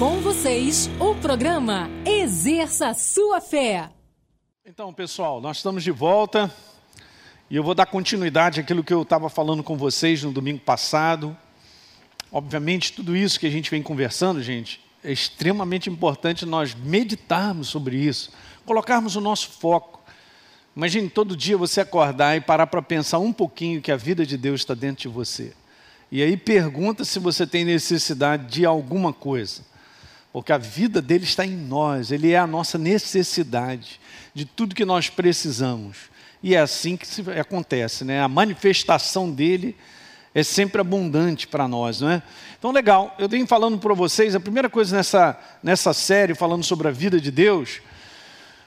Com vocês, o programa Exerça Sua Fé. Então, pessoal, nós estamos de volta e eu vou dar continuidade àquilo que eu estava falando com vocês no domingo passado. Obviamente, tudo isso que a gente vem conversando, gente, é extremamente importante nós meditarmos sobre isso, colocarmos o nosso foco. Imagine todo dia você acordar e parar para pensar um pouquinho que a vida de Deus está dentro de você. E aí pergunta se você tem necessidade de alguma coisa. Porque a vida dele está em nós, ele é a nossa necessidade de tudo que nós precisamos. E é assim que acontece, né? A manifestação dele é sempre abundante para nós, não é? Então, legal, eu venho falando para vocês, a primeira coisa nessa, nessa série, falando sobre a vida de Deus,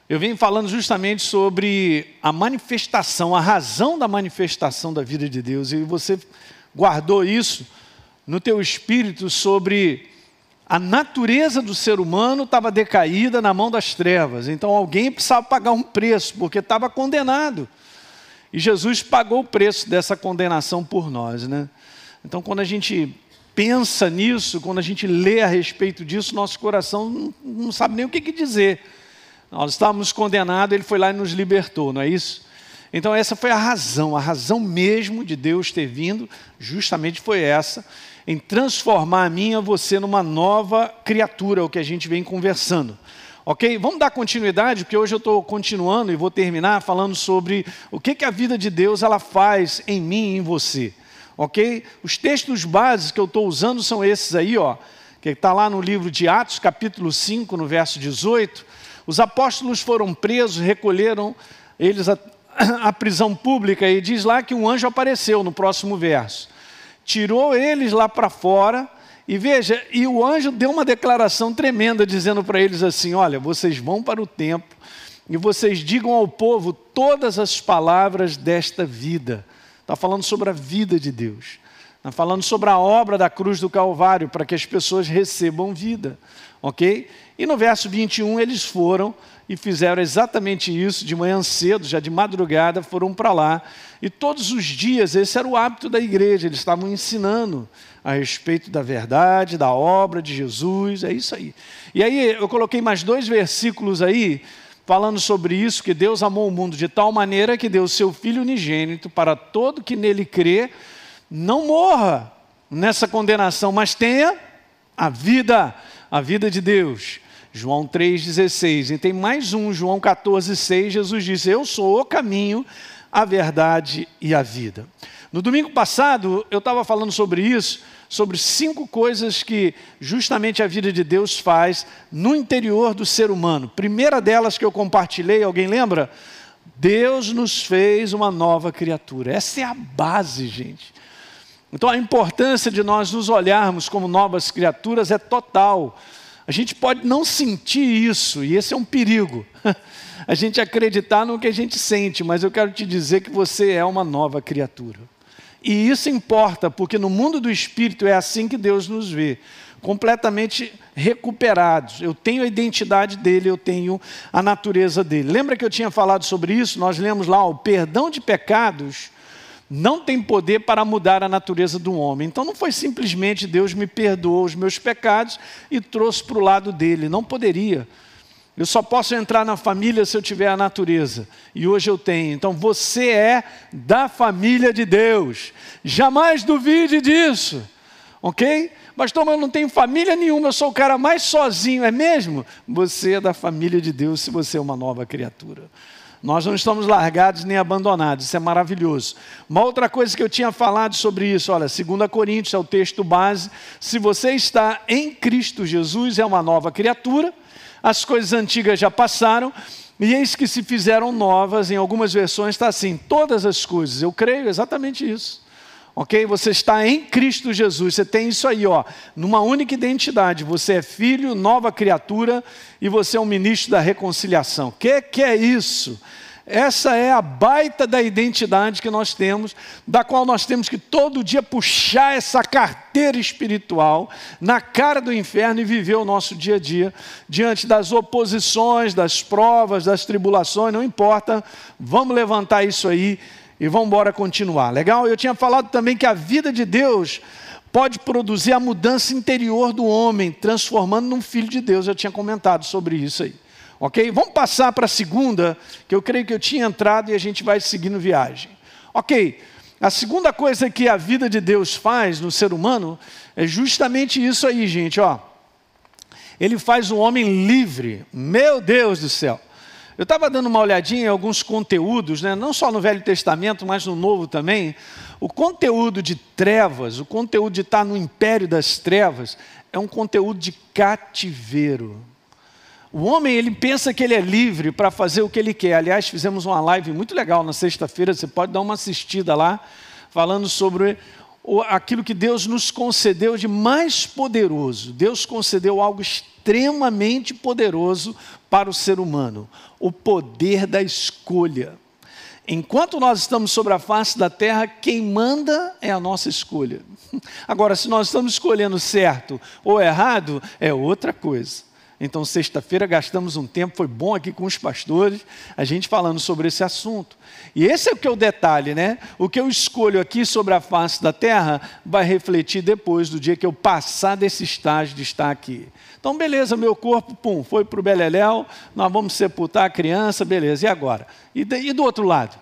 eu venho falando justamente sobre a manifestação, a razão da manifestação da vida de Deus. E você guardou isso no teu espírito sobre a natureza do ser humano estava decaída na mão das trevas. Então alguém precisava pagar um preço, porque estava condenado. E Jesus pagou o preço dessa condenação por nós, né? Então quando a gente pensa nisso, quando a gente lê a respeito disso, nosso coração não, sabe nem o que dizer. Nós estávamos condenados, ele foi lá e nos libertou, não é isso? Então, essa foi a razão, a razão mesmo de Deus ter vindo, justamente foi essa, em transformar a mim e a você numa nova criatura, o que a gente vem conversando. Ok? Vamos dar continuidade, porque hoje eu estou continuando e vou terminar falando sobre o que, que a vida de Deus ela faz em mim e em você. Ok? Os textos básicos que eu estou usando são esses aí, ó, que está lá no livro de Atos, capítulo 5, no verso 18. Os apóstolos foram presos, recolheram eles a, prisão pública e diz lá que um anjo apareceu no próximo verso. Tirou eles lá para fora e veja, e o anjo deu uma declaração tremenda dizendo para eles assim: "Olha, vocês vão para o templo e vocês digam ao povo todas as palavras desta vida". Está falando sobre a vida de Deus. Está falando sobre a obra da cruz do Calvário para que as pessoas recebam vida, ok? E no verso 21 eles foram e fizeram exatamente isso de manhã cedo, já de madrugada, foram para lá. E todos os dias, esse era o hábito da igreja, eles estavam ensinando a respeito da verdade, da obra de Jesus, é isso aí. E aí eu coloquei mais dois versículos aí, falando sobre isso, que Deus amou o mundo de tal maneira que deu o seu Filho unigênito para todo que nele crê, não morra nessa condenação, mas tenha a vida, a vida de Deus. João 3,16. E tem mais um, João 14,6. Jesus disse: Eu sou o caminho, a verdade e a vida. No domingo passado, eu estava falando sobre isso, sobre cinco coisas que justamente a vida de Deus faz no interior do ser humano. Primeira delas que eu compartilhei, alguém lembra? Deus nos fez uma nova criatura. Essa é a base, gente. Então a importância de nós nos olharmos como novas criaturas é total. A gente pode não sentir isso, e esse é um perigo. A gente acreditar no que a gente sente, mas eu quero te dizer que você é uma nova criatura. E isso importa, porque no mundo do espírito é assim que Deus nos vê, completamente recuperados. Eu tenho a identidade dele, eu tenho a natureza dele. Lembra que eu tinha falado sobre isso? Nós lemos lá o perdão de pecados não tem poder para mudar a natureza do homem. Então não foi simplesmente Deus me perdoou os meus pecados e trouxe para o lado dele. Não poderia. Eu só posso entrar na família se eu tiver a natureza. E hoje eu tenho. Então você é da família de Deus. Jamais duvide disso. Ok? Mas eu não tenho família nenhuma, eu sou o cara mais sozinho, é mesmo? Você é da família de Deus se você é uma nova criatura. Nós não estamos largados nem abandonados, isso é maravilhoso. Uma outra coisa que eu tinha falado sobre isso, olha, 2 Coríntios é o texto base. Se você está em Cristo Jesus, é uma nova criatura, as coisas antigas já passaram, e eis que se fizeram novas, em algumas versões está assim: todas as coisas. Eu creio exatamente isso. Ok? Você está em Cristo Jesus, você tem isso aí, ó, numa única identidade. Você é filho, nova criatura e você é um ministro da reconciliação. O que, que é isso? Essa é a baita da identidade que nós temos, da qual nós temos que todo dia puxar essa carteira espiritual na cara do inferno e viver o nosso dia a dia, diante das oposições, das provas, das tribulações, não importa, vamos levantar isso aí e vamos embora continuar. Legal? Eu tinha falado também que a vida de Deus pode produzir a mudança interior do homem, transformando num filho de Deus. Eu tinha comentado sobre isso aí. Ok? Vamos passar para a segunda, que eu creio que eu tinha entrado e a gente vai seguindo viagem. Ok, a segunda coisa que a vida de Deus faz no ser humano é justamente isso aí, gente, ó. Ele faz o homem livre. Meu Deus do céu. Eu estava dando uma olhadinha em alguns conteúdos, né? não só no Velho Testamento, mas no Novo também. O conteúdo de trevas, o conteúdo de estar no império das trevas, é um conteúdo de cativeiro. O homem, ele pensa que ele é livre para fazer o que ele quer. Aliás, fizemos uma live muito legal na sexta-feira, você pode dar uma assistida lá, falando sobre aquilo que Deus nos concedeu de mais poderoso. Deus concedeu algo extremamente poderoso para o ser humano: o poder da escolha. Enquanto nós estamos sobre a face da terra, quem manda é a nossa escolha. Agora, se nós estamos escolhendo certo ou errado, é outra coisa. Então, sexta-feira gastamos um tempo, foi bom aqui com os pastores, a gente falando sobre esse assunto. E esse é o que é o detalhe, né? O que eu escolho aqui sobre a face da terra vai refletir depois do dia que eu passar desse estágio de estar aqui. Então, beleza, meu corpo, pum, foi para o Beleléu, nós vamos sepultar a criança, beleza, e agora? E, e do outro lado?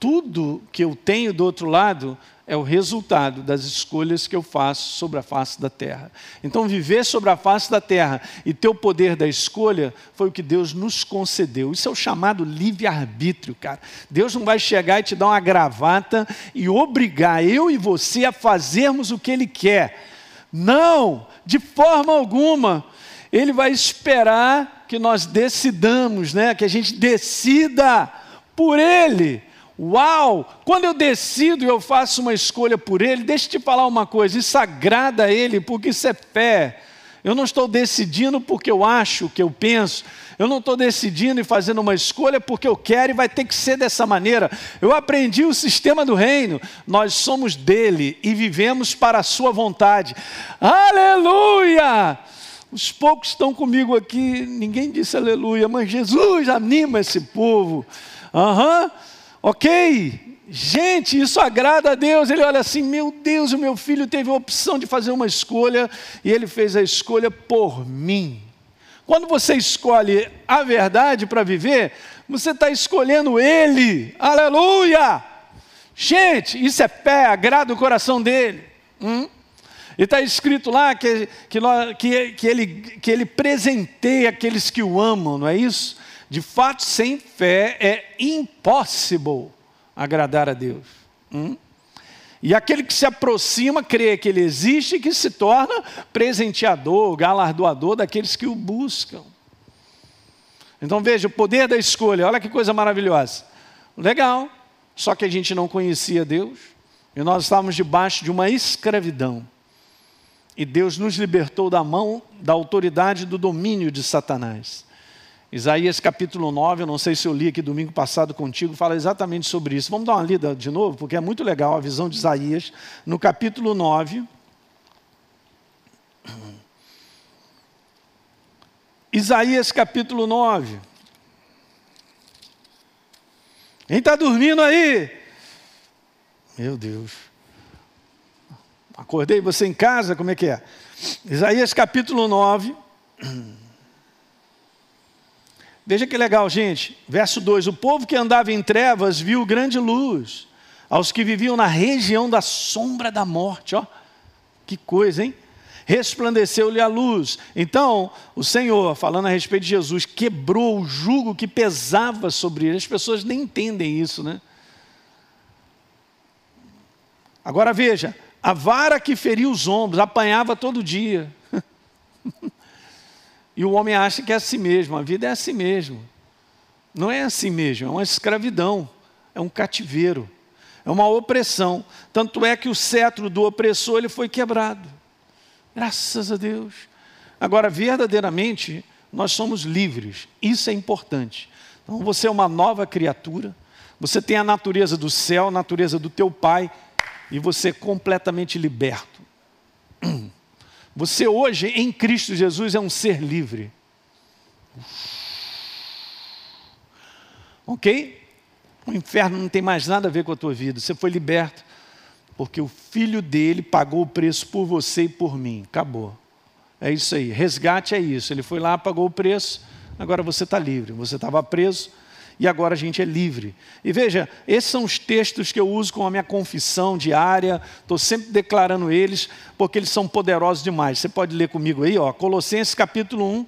Tudo que eu tenho do outro lado é o resultado das escolhas que eu faço sobre a face da terra. Então, viver sobre a face da terra e ter o poder da escolha foi o que Deus nos concedeu. Isso é o chamado livre-arbítrio, cara. Deus não vai chegar e te dar uma gravata e obrigar eu e você a fazermos o que Ele quer. Não, de forma alguma. Ele vai esperar que nós decidamos, né? que a gente decida por Ele Uau! Quando eu decido e eu faço uma escolha por Ele, deixa eu te falar uma coisa: isso agrada a Ele, porque isso é fé. Eu não estou decidindo porque eu acho, que eu penso. Eu não estou decidindo e fazendo uma escolha porque eu quero e vai ter que ser dessa maneira. Eu aprendi o sistema do reino. Nós somos dele e vivemos para a sua vontade. Aleluia! Os poucos estão comigo aqui, ninguém disse aleluia, mas Jesus anima esse povo. Aham. Uhum. Ok? Gente, isso agrada a Deus. Ele olha assim: meu Deus, o meu filho teve a opção de fazer uma escolha e ele fez a escolha por mim. Quando você escolhe a verdade para viver, você está escolhendo Ele. Aleluia! Gente, isso é fé, agrada o coração dele. Hum? E está escrito lá que, que, que, ele, que ele presenteia aqueles que o amam, não é isso? De fato, sem fé é impossível agradar a Deus. Hum? E aquele que se aproxima crê que ele existe e que se torna presenteador, galardoador daqueles que o buscam. Então veja, o poder da escolha, olha que coisa maravilhosa. Legal, só que a gente não conhecia Deus e nós estávamos debaixo de uma escravidão. E Deus nos libertou da mão, da autoridade, do domínio de Satanás. Isaías capítulo 9, eu não sei se eu li aqui domingo passado contigo, fala exatamente sobre isso. Vamos dar uma lida de novo, porque é muito legal a visão de Isaías. No capítulo 9. Isaías capítulo 9. Quem está dormindo aí? Meu Deus. Acordei você em casa, como é que é? Isaías capítulo 9. Veja que legal, gente. Verso 2: O povo que andava em trevas viu grande luz. Aos que viviam na região da sombra da morte, ó, que coisa, hein? Resplandeceu-lhe a luz. Então, o Senhor, falando a respeito de Jesus, quebrou o jugo que pesava sobre ele. As pessoas nem entendem isso, né? Agora veja: a vara que feria os ombros, apanhava todo dia. E o homem acha que é assim mesmo, a vida é assim mesmo. Não é assim mesmo, é uma escravidão, é um cativeiro, é uma opressão. Tanto é que o cetro do opressor ele foi quebrado. Graças a Deus. Agora, verdadeiramente, nós somos livres. Isso é importante. Então, você é uma nova criatura. Você tem a natureza do céu, a natureza do teu pai, e você é completamente liberto. Você hoje, em Cristo Jesus, é um ser livre. Ok? O inferno não tem mais nada a ver com a tua vida. Você foi liberto. Porque o filho dele pagou o preço por você e por mim. Acabou. É isso aí. Resgate é isso. Ele foi lá, pagou o preço, agora você está livre. Você estava preso e agora a gente é livre. E veja, esses são os textos que eu uso com a minha confissão diária, estou sempre declarando eles, porque eles são poderosos demais. Você pode ler comigo aí, ó, Colossenses capítulo 1,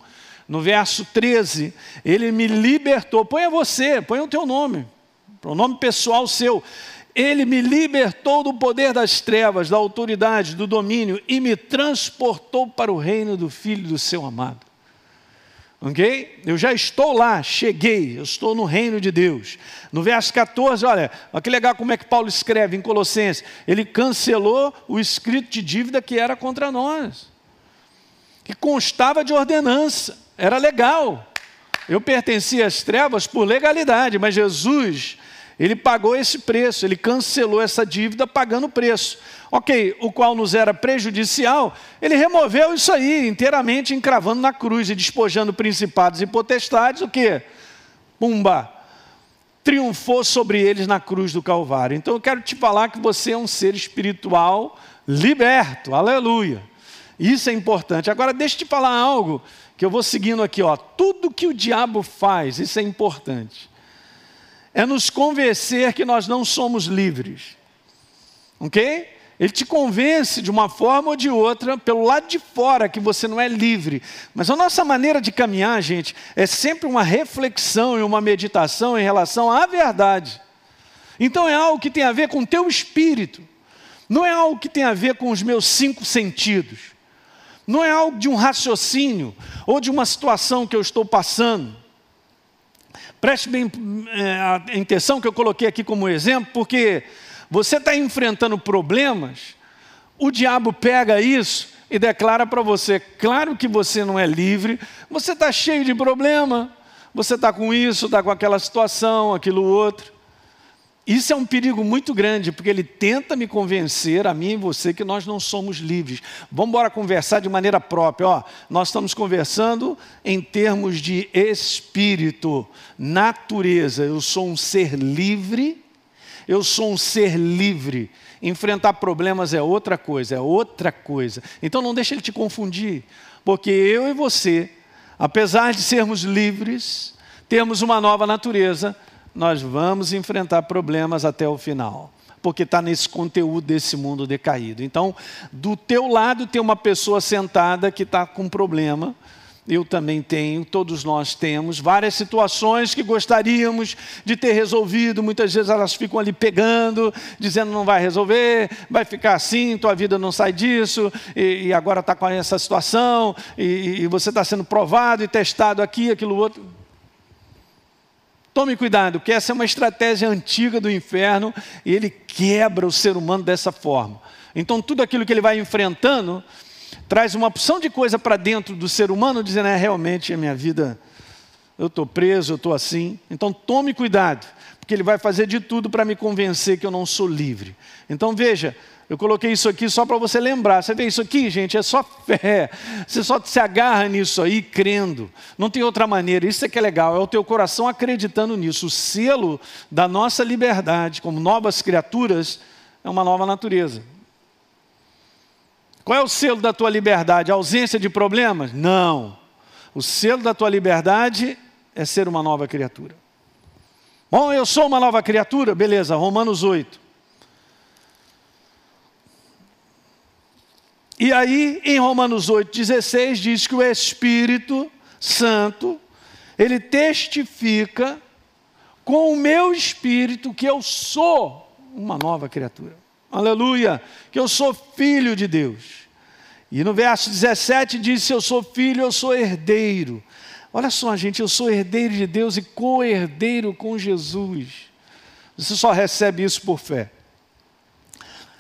no verso 13, ele me libertou. Ponha você, ponha o teu nome, o nome pessoal seu. Ele me libertou do poder das trevas, da autoridade, do domínio e me transportou para o reino do Filho do seu amado. Ok? Eu já estou lá, cheguei, eu estou no reino de Deus. No verso 14, olha, olha que legal como é que Paulo escreve em Colossenses. Ele cancelou o escrito de dívida que era contra nós, que constava de ordenança, era legal. Eu pertencia às trevas por legalidade, mas Jesus ele pagou esse preço, ele cancelou essa dívida pagando o preço. Ok, o qual nos era prejudicial, ele removeu isso aí inteiramente, encravando na cruz e despojando principados e potestades, o que? Pumba! Triunfou sobre eles na cruz do Calvário. Então eu quero te falar que você é um ser espiritual liberto, aleluia. Isso é importante. Agora deixa eu te falar algo que eu vou seguindo aqui, ó. Tudo que o diabo faz, isso é importante é nos convencer que nós não somos livres. Ok? Ele te convence de uma forma ou de outra, pelo lado de fora, que você não é livre. Mas a nossa maneira de caminhar, gente, é sempre uma reflexão e uma meditação em relação à verdade. Então é algo que tem a ver com o teu espírito. Não é algo que tem a ver com os meus cinco sentidos. Não é algo de um raciocínio ou de uma situação que eu estou passando. Preste bem é, a atenção que eu coloquei aqui como exemplo, porque você está enfrentando problemas, o diabo pega isso e declara para você: claro que você não é livre, você está cheio de problema, você está com isso, está com aquela situação, aquilo outro. Isso é um perigo muito grande, porque ele tenta me convencer, a mim e você, que nós não somos livres. Vamos embora conversar de maneira própria. Ó, nós estamos conversando em termos de espírito, natureza. Eu sou um ser livre, eu sou um ser livre. Enfrentar problemas é outra coisa, é outra coisa. Então não deixe ele te confundir, porque eu e você, apesar de sermos livres, temos uma nova natureza nós vamos enfrentar problemas até o final, porque está nesse conteúdo desse mundo decaído. Então, do teu lado tem uma pessoa sentada que está com problema, eu também tenho, todos nós temos várias situações que gostaríamos de ter resolvido, muitas vezes elas ficam ali pegando, dizendo não vai resolver, vai ficar assim, tua vida não sai disso, e, e agora está com essa situação, e, e você está sendo provado e testado aqui, aquilo outro. Tome cuidado, porque essa é uma estratégia antiga do inferno e ele quebra o ser humano dessa forma. Então, tudo aquilo que ele vai enfrentando traz uma opção de coisa para dentro do ser humano, dizendo: é realmente a minha vida, eu estou preso, eu estou assim. Então, tome cuidado, porque ele vai fazer de tudo para me convencer que eu não sou livre. Então, veja, eu coloquei isso aqui só para você lembrar. Você vê isso aqui, gente? É só fé. Você só se agarra nisso aí, crendo. Não tem outra maneira. Isso é que é legal. É o teu coração acreditando nisso. O selo da nossa liberdade, como novas criaturas, é uma nova natureza. Qual é o selo da tua liberdade? A ausência de problemas? Não. O selo da tua liberdade é ser uma nova criatura. Bom, eu sou uma nova criatura? Beleza, Romanos 8. E aí, em Romanos 8,16, diz que o Espírito Santo, ele testifica com o meu espírito que eu sou uma nova criatura. Aleluia! Que eu sou filho de Deus. E no verso 17 diz: Se eu sou filho, eu sou herdeiro. Olha só, gente, eu sou herdeiro de Deus e co-herdeiro com Jesus. Você só recebe isso por fé.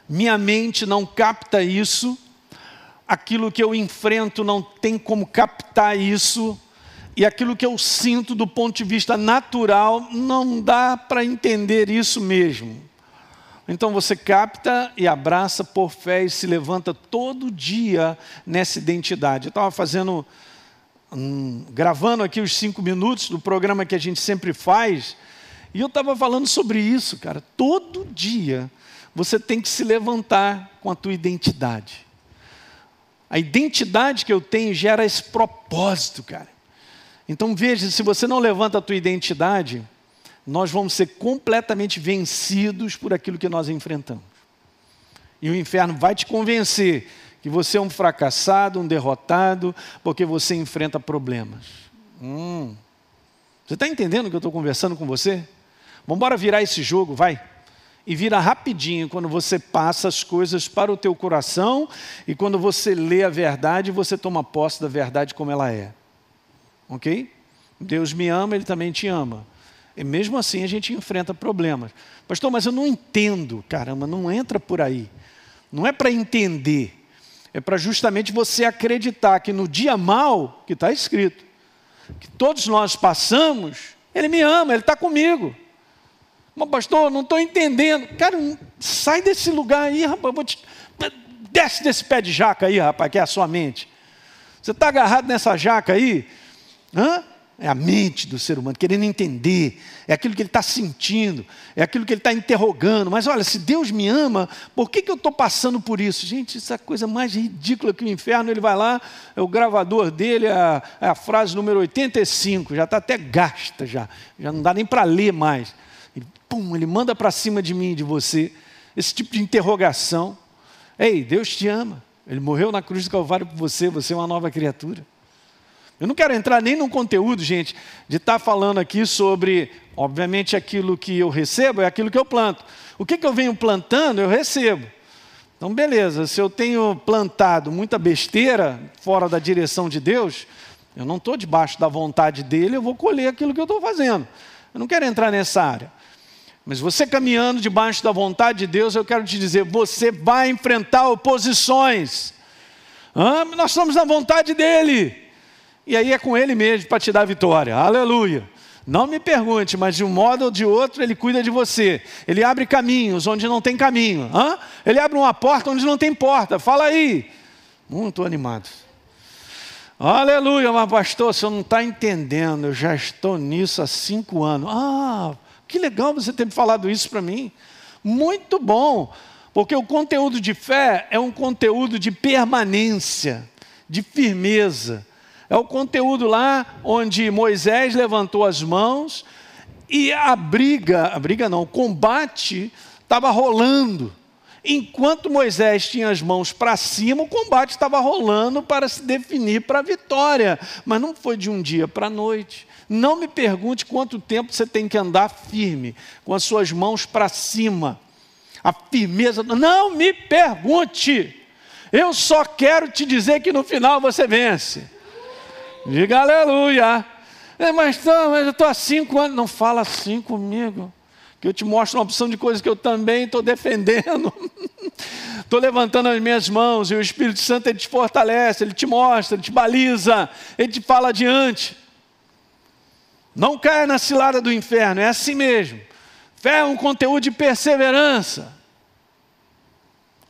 Minha mente não capta isso aquilo que eu enfrento não tem como captar isso, e aquilo que eu sinto do ponto de vista natural não dá para entender isso mesmo. Então você capta e abraça por fé e se levanta todo dia nessa identidade. Eu estava fazendo, gravando aqui os cinco minutos do programa que a gente sempre faz, e eu estava falando sobre isso, cara. Todo dia você tem que se levantar com a tua identidade. A identidade que eu tenho gera esse propósito, cara. Então veja, se você não levanta a tua identidade, nós vamos ser completamente vencidos por aquilo que nós enfrentamos. E o inferno vai te convencer que você é um fracassado, um derrotado, porque você enfrenta problemas. Hum. Você está entendendo o que eu estou conversando com você? Vamos virar esse jogo, vai e vira rapidinho quando você passa as coisas para o teu coração e quando você lê a verdade, você toma posse da verdade como ela é. Ok? Deus me ama, Ele também te ama. E mesmo assim a gente enfrenta problemas. Pastor, mas eu não entendo. Caramba, não entra por aí. Não é para entender. É para justamente você acreditar que no dia mal, que está escrito, que todos nós passamos, Ele me ama, Ele está comigo. Mas, pastor, não estou entendendo. Cara, sai desse lugar aí, rapaz. Vou te... Desce desse pé de jaca aí, rapaz, que é a sua mente. Você está agarrado nessa jaca aí? Hã? É a mente do ser humano, querendo entender, é aquilo que ele está sentindo, é aquilo que ele está interrogando. Mas olha, se Deus me ama, por que, que eu estou passando por isso? Gente, isso é a coisa mais ridícula que o inferno. Ele vai lá, é o gravador dele, é a, é a frase número 85, já está até gasta, já, já não dá nem para ler mais pum, ele manda para cima de mim e de você esse tipo de interrogação. Ei, Deus te ama. Ele morreu na cruz do Calvário por você, você é uma nova criatura. Eu não quero entrar nem no conteúdo, gente, de estar tá falando aqui sobre, obviamente, aquilo que eu recebo é aquilo que eu planto. O que, que eu venho plantando, eu recebo. Então, beleza, se eu tenho plantado muita besteira fora da direção de Deus, eu não estou debaixo da vontade dele, eu vou colher aquilo que eu estou fazendo. Eu não quero entrar nessa área. Mas você caminhando debaixo da vontade de Deus, eu quero te dizer, você vai enfrentar oposições. Ah, nós estamos na vontade dele. E aí é com ele mesmo para te dar vitória. Aleluia. Não me pergunte, mas de um modo ou de outro ele cuida de você. Ele abre caminhos onde não tem caminho. Hã? Ele abre uma porta onde não tem porta. Fala aí. Muito animado. Aleluia, mas pastor, você não está entendendo. Eu já estou nisso há cinco anos. Ah, que legal você ter falado isso para mim. Muito bom, porque o conteúdo de fé é um conteúdo de permanência, de firmeza. É o conteúdo lá onde Moisés levantou as mãos e a briga, a briga não, o combate estava rolando. Enquanto Moisés tinha as mãos para cima, o combate estava rolando para se definir para a vitória. Mas não foi de um dia para a noite. Não me pergunte quanto tempo você tem que andar firme, com as suas mãos para cima. A firmeza. Não me pergunte. Eu só quero te dizer que no final você vence. Diga aleluia. É, mas, mas eu estou há cinco anos. Não fala assim comigo. Que eu te mostro uma opção de coisas que eu também estou defendendo. Estou levantando as minhas mãos e o Espírito Santo ele te fortalece, ele te mostra, ele te baliza, ele te fala adiante. Não caia na cilada do inferno, é assim mesmo. Fé é um conteúdo de perseverança.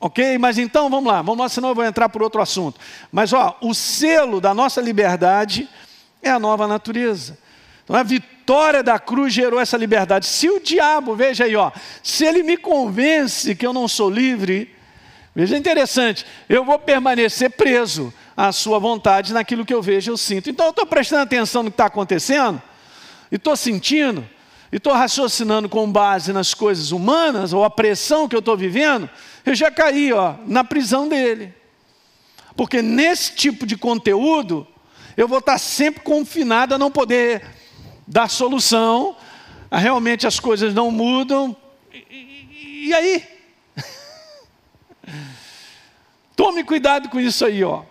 Ok? Mas então vamos lá, vamos lá, senão eu vou entrar por outro assunto. Mas ó, o selo da nossa liberdade é a nova natureza. Então a vitória da cruz gerou essa liberdade. Se o diabo, veja aí, ó, se ele me convence que eu não sou livre, veja interessante, eu vou permanecer preso à sua vontade naquilo que eu vejo, eu sinto. Então eu estou prestando atenção no que está acontecendo e estou sentindo, e estou raciocinando com base nas coisas humanas, ou a pressão que eu estou vivendo, eu já caí ó, na prisão dele. Porque nesse tipo de conteúdo, eu vou estar sempre confinado a não poder dar solução, a realmente as coisas não mudam, e, aí? Tome cuidado com isso aí, ó.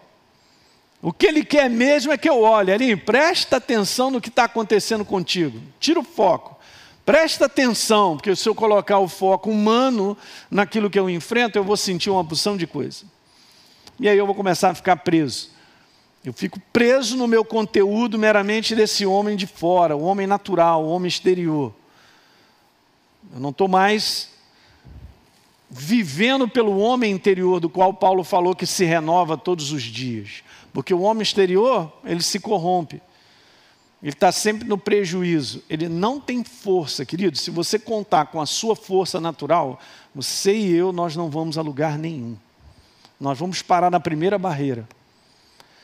O que ele quer mesmo é que eu olhe ali, presta atenção no que está acontecendo contigo. Tira o foco. Presta atenção, porque se eu colocar o foco humano naquilo que eu enfrento, eu vou sentir uma porção de coisa. E aí eu vou começar a ficar preso. Eu fico preso no meu conteúdo meramente desse homem de fora, o homem natural, o homem exterior. Eu não estou mais vivendo pelo homem interior, do qual Paulo falou que se renova todos os dias. Porque o homem exterior, ele se corrompe. ele está sempre no prejuízo, ele não tem força, querido. Se você contar com a sua força natural, você e eu, nós não vamos a lugar nenhum. Nós vamos parar na primeira barreira.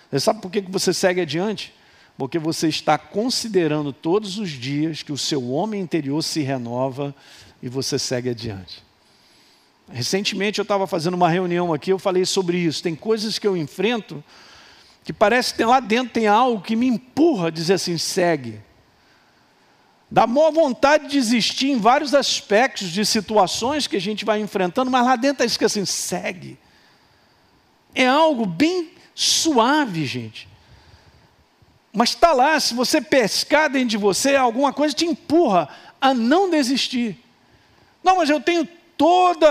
Você sabe por que você segue adiante? Porque você está considerando todos os dias que o seu homem interior se renova e você segue adiante. Recentemente eu estava fazendo uma reunião aqui, eu falei sobre isso. Tem coisas que eu enfrento que parece que lá dentro tem algo que me empurra a dizer assim: segue. Dá maior vontade de desistir em vários aspectos de situações que a gente vai enfrentando, mas lá dentro está escrito assim: segue. É algo bem suave, gente. Mas está lá, se você pescar dentro de você, alguma coisa te empurra a não desistir. Não, mas eu tenho todos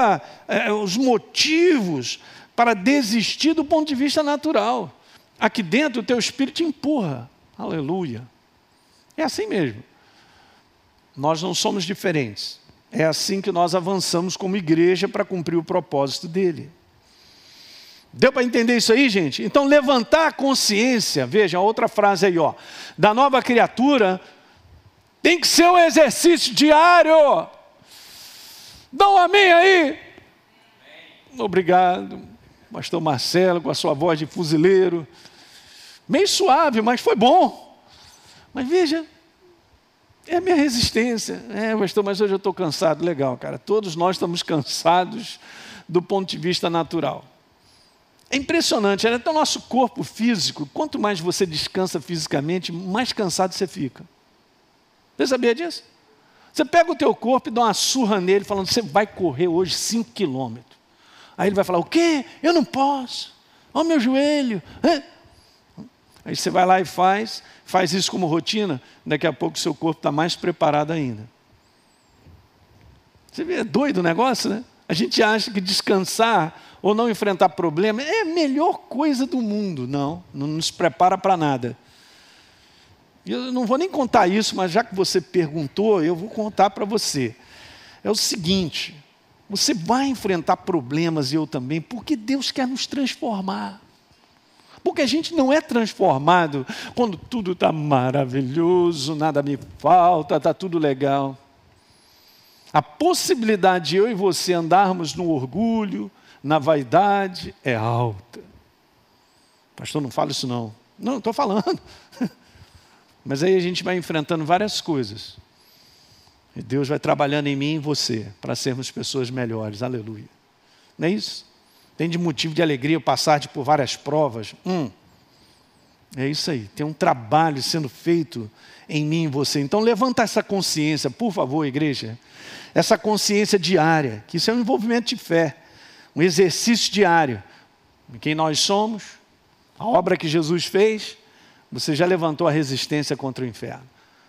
eh, os motivos para desistir do ponto de vista natural. Aqui dentro o teu espírito te empurra. Aleluia. É assim mesmo. Nós não somos diferentes. É assim que nós avançamos como igreja para cumprir o propósito dele. Deu para entender isso aí, gente? Então, levantar a consciência, veja outra frase aí, ó, da nova criatura, tem que ser um exercício diário. Dá um amém aí. Obrigado, pastor Marcelo, com a sua voz de fuzileiro. Meio suave, mas foi bom. Mas veja, é a minha resistência. É, pastor, mas hoje eu estou cansado. Legal, cara. Todos nós estamos cansados do ponto de vista natural. É impressionante, até o nosso corpo físico, quanto mais você descansa fisicamente, mais cansado você fica. Você sabia disso? Você pega o teu corpo e dá uma surra nele, falando, você vai correr hoje 5 quilômetros. Aí ele vai falar, o quê? Eu não posso. Olha o meu joelho. Aí você vai lá e faz, faz isso como rotina, daqui a pouco o seu corpo está mais preparado ainda. Você vê, é doido o negócio, né? A gente acha que descansar ou não enfrentar problema é a melhor coisa do mundo. Não, não nos prepara para nada. Eu não vou nem contar isso, mas já que você perguntou, eu vou contar para você. É o seguinte: você vai enfrentar problemas e eu também, porque Deus quer nos transformar. Porque a gente não é transformado quando tudo está maravilhoso, nada me falta, está tudo legal. A possibilidade de eu e você andarmos no orgulho, na vaidade é alta. Pastor, não fala isso não. Não, estou falando. Mas aí a gente vai enfrentando várias coisas. E Deus vai trabalhando em mim e em você para sermos pessoas melhores. Aleluia. Não é isso? Tem de motivo de alegria passar por várias provas. Hum. É isso aí. Tem um trabalho sendo feito em mim e você. Então levanta essa consciência, por favor, igreja. Essa consciência diária, que isso é um envolvimento de fé um exercício diário quem nós somos, a obra que Jesus fez, você já levantou a resistência contra o inferno.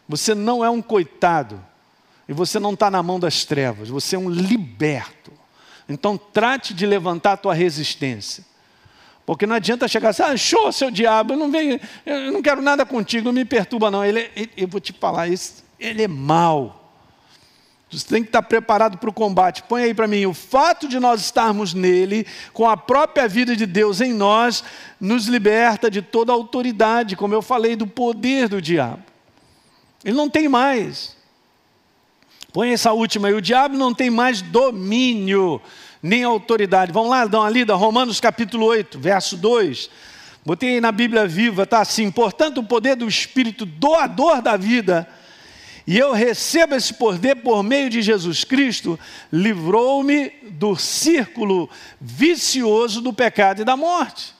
Você não é um coitado, e você não está na mão das trevas, você é um liberto. Então trate de levantar a tua resistência. Porque não adianta chegar assim, ah, show, seu diabo, eu não venho, eu não quero nada contigo, não me perturba não. Ele, ele eu vou te falar, isso, ele é mau. Você tem que estar preparado para o combate. Põe aí para mim: o fato de nós estarmos nele, com a própria vida de Deus em nós, nos liberta de toda autoridade, como eu falei, do poder do diabo. Ele não tem mais. Põe essa última aí: o diabo não tem mais domínio, nem autoridade. Vamos lá, dá uma lida, Romanos capítulo 8, verso 2. Botei aí na Bíblia viva, está assim: portanto, o poder do Espírito doador da vida e eu recebo esse poder por meio de Jesus Cristo, livrou-me do círculo vicioso do pecado e da morte.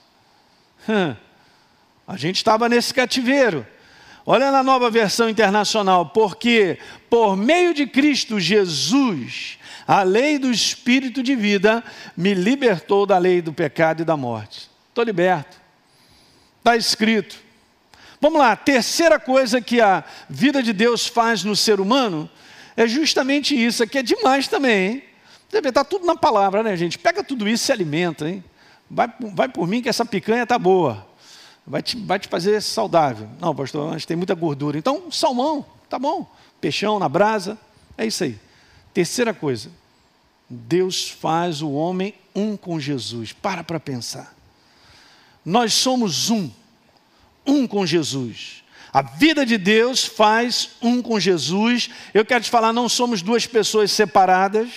Hum. A gente estava nesse cativeiro. Olha na nova versão internacional, porque por meio de Cristo Jesus, a lei do Espírito de vida me libertou da lei do pecado e da morte. Estou liberto. Está escrito. Vamos lá, terceira coisa que a vida de Deus faz no ser humano é justamente isso, que é demais também, hein? Estar tudo na palavra, né, gente? Pega tudo isso e se alimenta, hein? Vai, vai por mim que essa picanha está boa. Vai te, vai te fazer saudável. Não, pastor, gente tem muita gordura. Então, salmão, tá bom. Peixão na brasa, é isso aí. Terceira coisa, Deus faz o homem um com Jesus. Para para pensar. Nós somos um um com Jesus. A vida de Deus faz um com Jesus. Eu quero te falar, não somos duas pessoas separadas,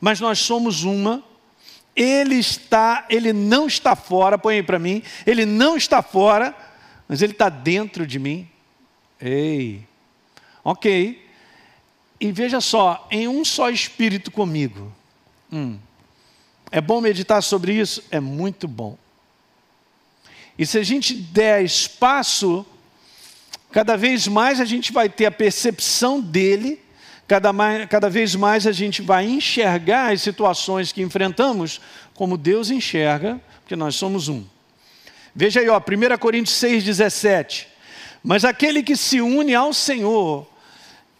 mas nós somos uma. Ele está, ele não está fora, põe aí para mim. Ele não está fora, mas ele está dentro de mim. Ei, ok. E veja só, em um só espírito comigo. Hum. É bom meditar sobre isso? É muito bom. E se a gente der espaço, cada vez mais a gente vai ter a percepção dele, cada, mais, cada vez mais a gente vai enxergar as situações que enfrentamos como Deus enxerga, porque nós somos um. Veja aí, ó, 1 Coríntios 6,17. Mas aquele que se une ao Senhor,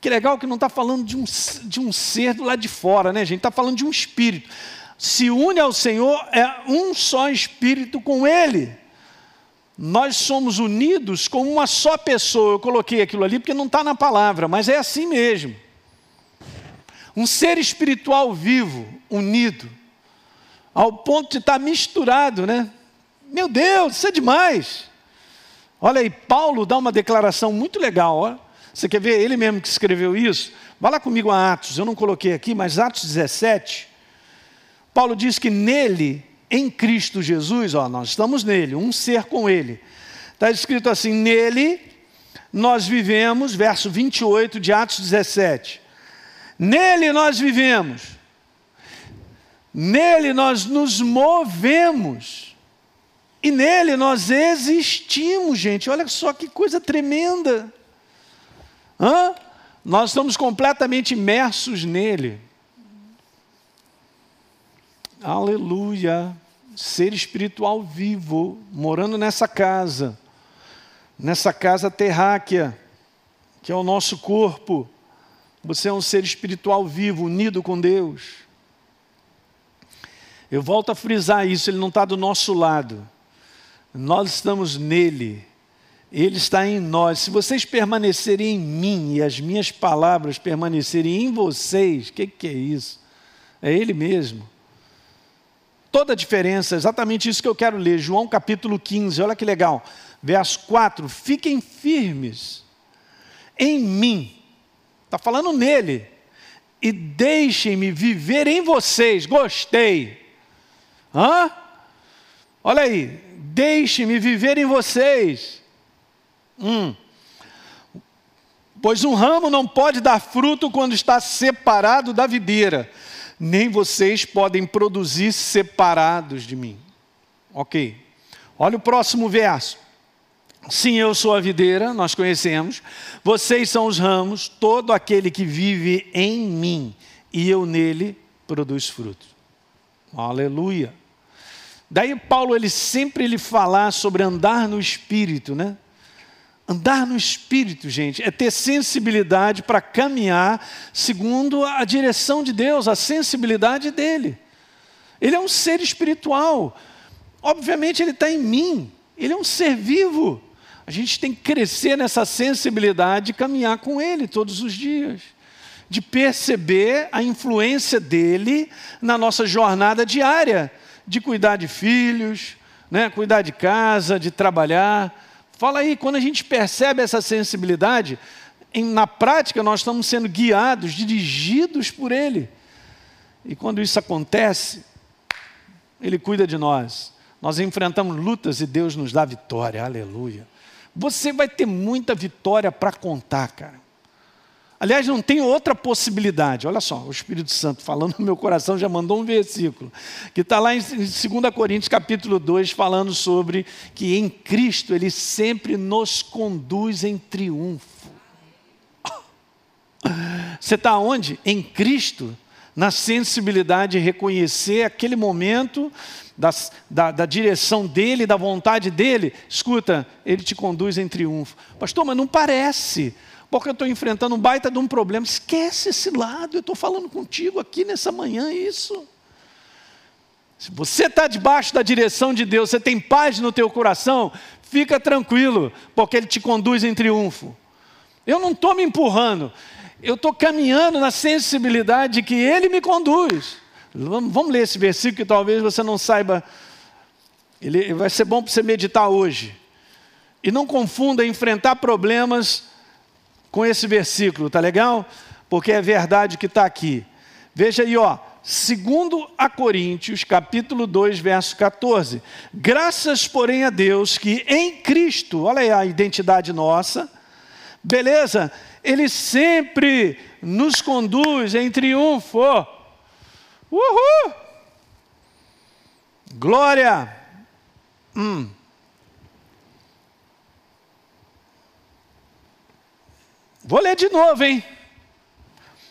que legal que não está falando de um, de um ser do lado de fora, né, gente? Está falando de um espírito. Se une ao Senhor, é um só espírito com Ele nós somos unidos com uma só pessoa. Eu coloquei aquilo ali porque não está na palavra, mas é assim mesmo. Um ser espiritual vivo, unido, ao ponto de estar misturado, né? Meu Deus, isso é demais. Olha aí, Paulo dá uma declaração muito legal. Ó. Você quer ver ele mesmo que escreveu isso? Vá lá comigo a Atos, eu não coloquei aqui, mas Atos 17. Paulo diz que nele em Cristo Jesus, ó, nós estamos nele, um ser com ele. Está escrito assim: nele nós vivemos, verso 28 de Atos 17. Nele nós vivemos, nele nós nos movemos, e nele nós existimos, gente. Olha só que coisa tremenda. Hã? Nós estamos completamente imersos nele. Aleluia. Ser espiritual vivo, morando nessa casa, nessa casa terráquea, que é o nosso corpo. Você é um ser espiritual vivo, unido com Deus. Eu volto a frisar isso, ele não está do nosso lado. Nós estamos nele. Ele está em nós. Se vocês permanecerem em mim e as minhas palavras permanecerem em vocês, o que, que é isso? É Ele mesmo toda a diferença, exatamente isso que eu quero ler. João capítulo 15, olha que legal. Verso 4: Fiquem firmes em mim, está falando nele, e deixem-me viver em vocês. Gostei. Hã? Olha aí, deixem-me viver em vocês. Hum. Pois um ramo não pode dar fruto quando está separado da videira nem vocês podem produzir separados de mim. Ok. Olha o próximo verso. Sim, eu sou a videira, nós conhecemos. Vocês são os ramos, todo aquele que vive em mim e eu nele produz frutos. Aleluia. Daí Paulo ele sempre ele falar sobre andar no espírito, né? Andar no espírito, gente, é ter sensibilidade para caminhar segundo a direção de Deus, a sensibilidade dele. Ele é um ser espiritual. Obviamente, ele está em mim. Ele é um ser vivo. A gente tem que crescer nessa sensibilidade e caminhar com ele todos os dias. De perceber a influência dele na nossa jornada diária, de cuidar de filhos, né, cuidar de casa, de trabalhar Fala aí, quando a gente percebe essa sensibilidade, em, na prática nós estamos sendo guiados, dirigidos por Ele. E quando isso acontece, Ele cuida de nós. Nós enfrentamos lutas e Deus nos dá vitória, aleluia. Você vai ter muita vitória para contar, cara. Aliás, não tem outra possibilidade. Olha só, o Espírito Santo falando no meu coração já mandou um versículo, que está lá em 2 Coríntios capítulo 2, falando sobre que em Cristo Ele sempre nos conduz em triunfo. Você está onde? Em Cristo, na sensibilidade de reconhecer aquele momento da, da, da, direção dele, da vontade dele, escuta, ele te conduz em triunfo. Pastor, mas não parece porque eu estou enfrentando um baita de um problema. Esquece esse lado, eu estou falando contigo aqui nessa manhã isso. Se você está debaixo da direção de Deus, você tem paz no teu coração, fica tranquilo, porque Ele te conduz em triunfo. Eu não estou me empurrando, eu estou caminhando na sensibilidade de que Ele me conduz. Vamos, vamos ler esse versículo que talvez você não saiba. Ele vai ser bom para você meditar hoje. E não confunda enfrentar problemas com esse versículo, tá legal? Porque é verdade que está aqui. Veja aí, ó. Segundo a Coríntios, capítulo 2, verso 14. Graças, porém, a Deus que em Cristo, olha aí a identidade nossa, beleza? Ele sempre nos conduz em triunfo. Uhul! Glória! Hum. Vou ler de novo, hein?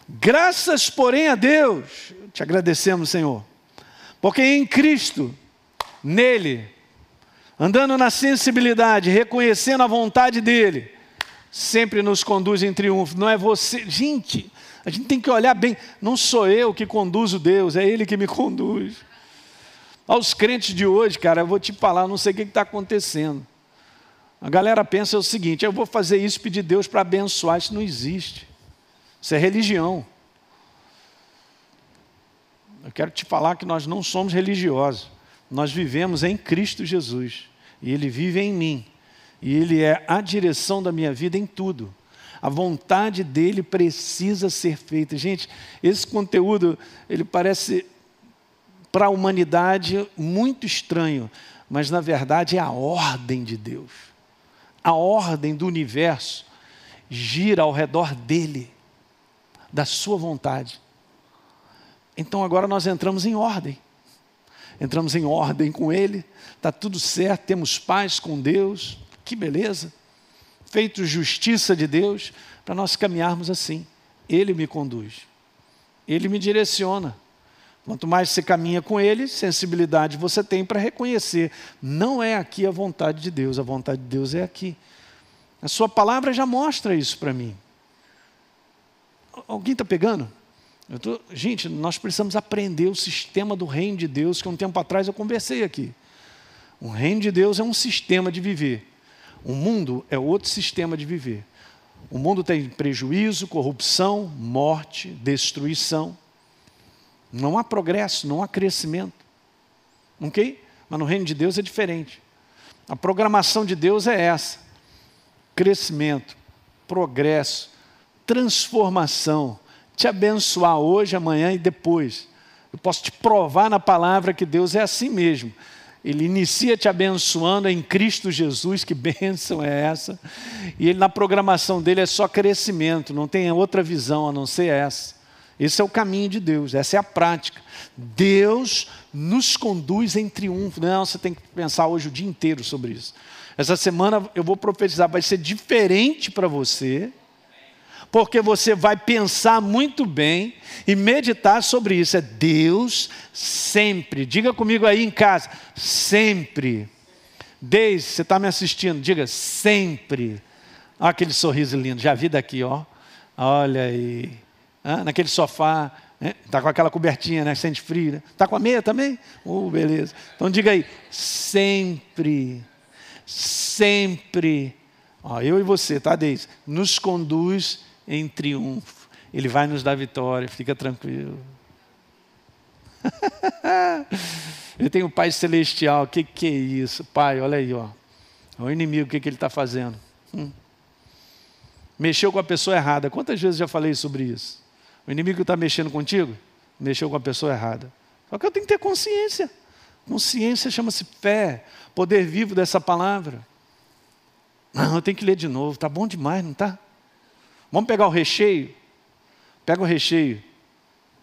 Graças, porém, a Deus, te agradecemos, Senhor, porque em Cristo, nele, andando na sensibilidade, reconhecendo a vontade dEle, sempre nos conduz em triunfo. Não é você, gente, a gente tem que olhar bem, não sou eu que conduzo Deus, é Ele que me conduz. Aos crentes de hoje, cara, eu vou te falar, não sei o que está acontecendo. A galera pensa o seguinte: eu vou fazer isso, pedir Deus para abençoar. Isso não existe. Isso é religião. Eu quero te falar que nós não somos religiosos. Nós vivemos em Cristo Jesus. E Ele vive em mim. E Ele é a direção da minha vida em tudo. A vontade dele precisa ser feita. Gente, esse conteúdo, ele parece para a humanidade muito estranho, mas na verdade é a ordem de Deus. A ordem do universo gira ao redor dele, da sua vontade. Então agora nós entramos em ordem. Entramos em ordem com ele, está tudo certo, temos paz com Deus, que beleza. Feito justiça de Deus, para nós caminharmos assim. Ele me conduz, ele me direciona. Quanto mais você caminha com Ele, sensibilidade você tem para reconhecer. Não é aqui a vontade de Deus, a vontade de Deus é aqui. A Sua palavra já mostra isso para mim. Alguém está pegando? Tô... Gente, nós precisamos aprender o sistema do reino de Deus, que um tempo atrás eu conversei aqui. O reino de Deus é um sistema de viver. O mundo é outro sistema de viver. O mundo tem prejuízo, corrupção, morte, destruição. Não há progresso, não há crescimento. Ok? Mas no reino de Deus é diferente. A programação de Deus é essa: crescimento, progresso, transformação. Te abençoar hoje, amanhã e depois. Eu posso te provar na palavra que Deus é assim mesmo. Ele inicia te abençoando em Cristo Jesus, que bênção é essa? E ele, na programação dele é só crescimento, não tem outra visão a não ser essa. Esse é o caminho de Deus, essa é a prática. Deus nos conduz em triunfo. Não, você tem que pensar hoje o dia inteiro sobre isso. Essa semana eu vou profetizar, vai ser diferente para você, porque você vai pensar muito bem e meditar sobre isso. É Deus sempre. Diga comigo aí em casa, sempre. Desde, você está me assistindo, diga sempre. Olha aquele sorriso lindo, já vi daqui, ó. Olha aí ah, naquele sofá, está né? com aquela cobertinha, né? sente frio. Está né? com a meia também? Oh, beleza. Então diga aí, sempre, sempre, ó, eu e você, tá, Deise? Nos conduz em triunfo. Ele vai nos dar vitória, fica tranquilo. Eu tenho um Pai Celestial, o que, que é isso? Pai, olha aí, ó. O inimigo, o que, que ele está fazendo? Hum. Mexeu com a pessoa errada. Quantas vezes já falei sobre isso? O inimigo está mexendo contigo, mexeu com a pessoa errada. Só que eu tenho que ter consciência. Consciência chama-se fé, poder vivo dessa palavra. Não, eu tenho que ler de novo, tá bom demais, não tá? Vamos pegar o recheio? Pega o recheio.